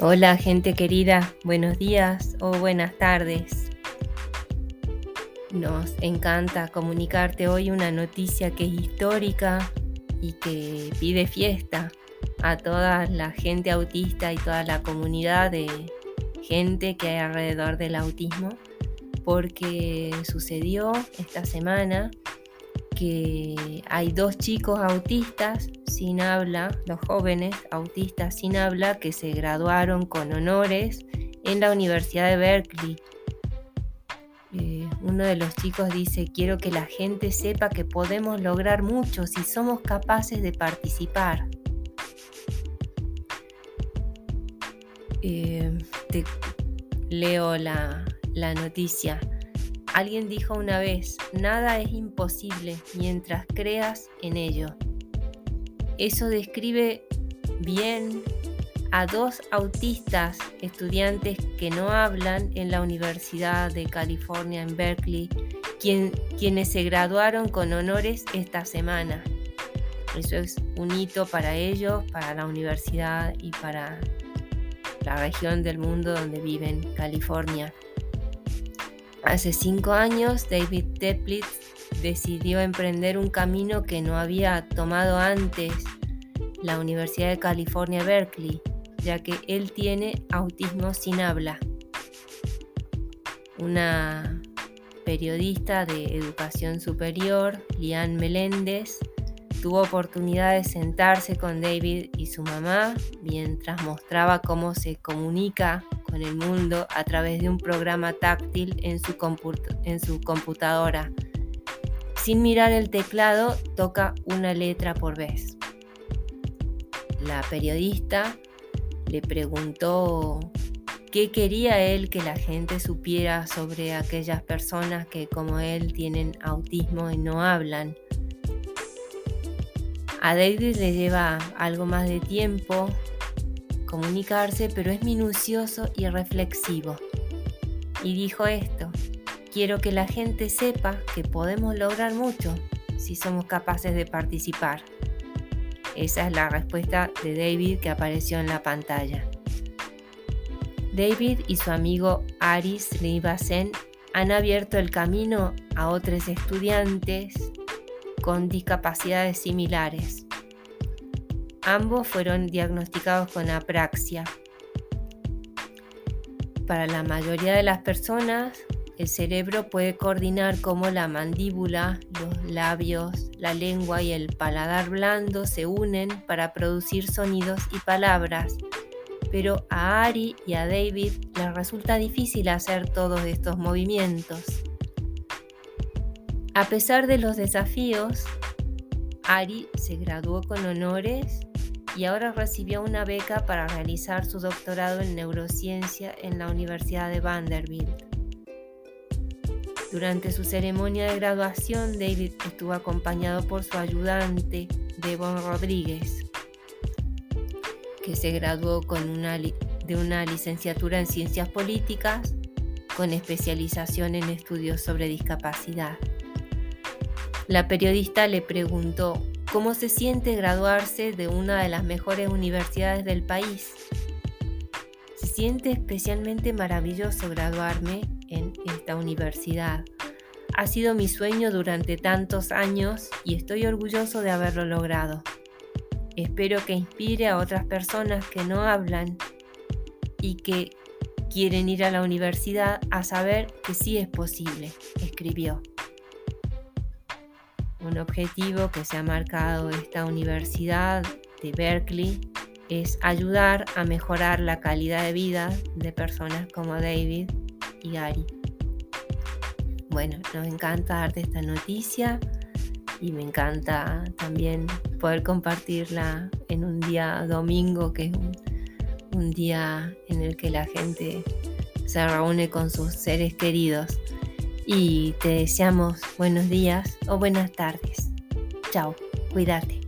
Hola gente querida, buenos días o buenas tardes. Nos encanta comunicarte hoy una noticia que es histórica y que pide fiesta a toda la gente autista y toda la comunidad de gente que hay alrededor del autismo, porque sucedió esta semana que hay dos chicos autistas sin habla, los jóvenes autistas sin habla, que se graduaron con honores en la Universidad de Berkeley. Eh, uno de los chicos dice, quiero que la gente sepa que podemos lograr mucho si somos capaces de participar. Eh, te leo la, la noticia. Alguien dijo una vez, nada es imposible mientras creas en ello. Eso describe bien a dos autistas estudiantes que no hablan en la Universidad de California en Berkeley, quienes se graduaron con honores esta semana. Eso es un hito para ellos, para la universidad y para la región del mundo donde viven, California. Hace cinco años, David Teplitz decidió emprender un camino que no había tomado antes la Universidad de California, Berkeley, ya que él tiene autismo sin habla. Una periodista de educación superior, Lian Meléndez, tuvo oportunidad de sentarse con David y su mamá mientras mostraba cómo se comunica con el mundo a través de un programa táctil en su, en su computadora. Sin mirar el teclado, toca una letra por vez. La periodista le preguntó qué quería él que la gente supiera sobre aquellas personas que como él tienen autismo y no hablan. A David le lleva algo más de tiempo comunicarse, pero es minucioso y reflexivo. Y dijo esto, quiero que la gente sepa que podemos lograr mucho si somos capaces de participar. Esa es la respuesta de David que apareció en la pantalla. David y su amigo Aris Rivasen han abierto el camino a otros estudiantes con discapacidades similares. Ambos fueron diagnosticados con apraxia. Para la mayoría de las personas, el cerebro puede coordinar cómo la mandíbula, los labios, la lengua y el paladar blando se unen para producir sonidos y palabras. Pero a Ari y a David les resulta difícil hacer todos estos movimientos. A pesar de los desafíos, Ari se graduó con honores y ahora recibió una beca para realizar su doctorado en neurociencia en la Universidad de Vanderbilt. Durante su ceremonia de graduación, David estuvo acompañado por su ayudante, Devon Rodríguez, que se graduó con una de una licenciatura en ciencias políticas con especialización en estudios sobre discapacidad. La periodista le preguntó cómo se siente graduarse de una de las mejores universidades del país. Se siente especialmente maravilloso graduarme en esta universidad. Ha sido mi sueño durante tantos años y estoy orgulloso de haberlo logrado. Espero que inspire a otras personas que no hablan y que quieren ir a la universidad a saber que sí es posible, escribió. Un objetivo que se ha marcado esta universidad de Berkeley es ayudar a mejorar la calidad de vida de personas como David y Gary. Bueno, nos encanta darte esta noticia y me encanta también poder compartirla en un día domingo, que es un, un día en el que la gente se reúne con sus seres queridos y te deseamos buenos días o buenas tardes. Chao, cuídate.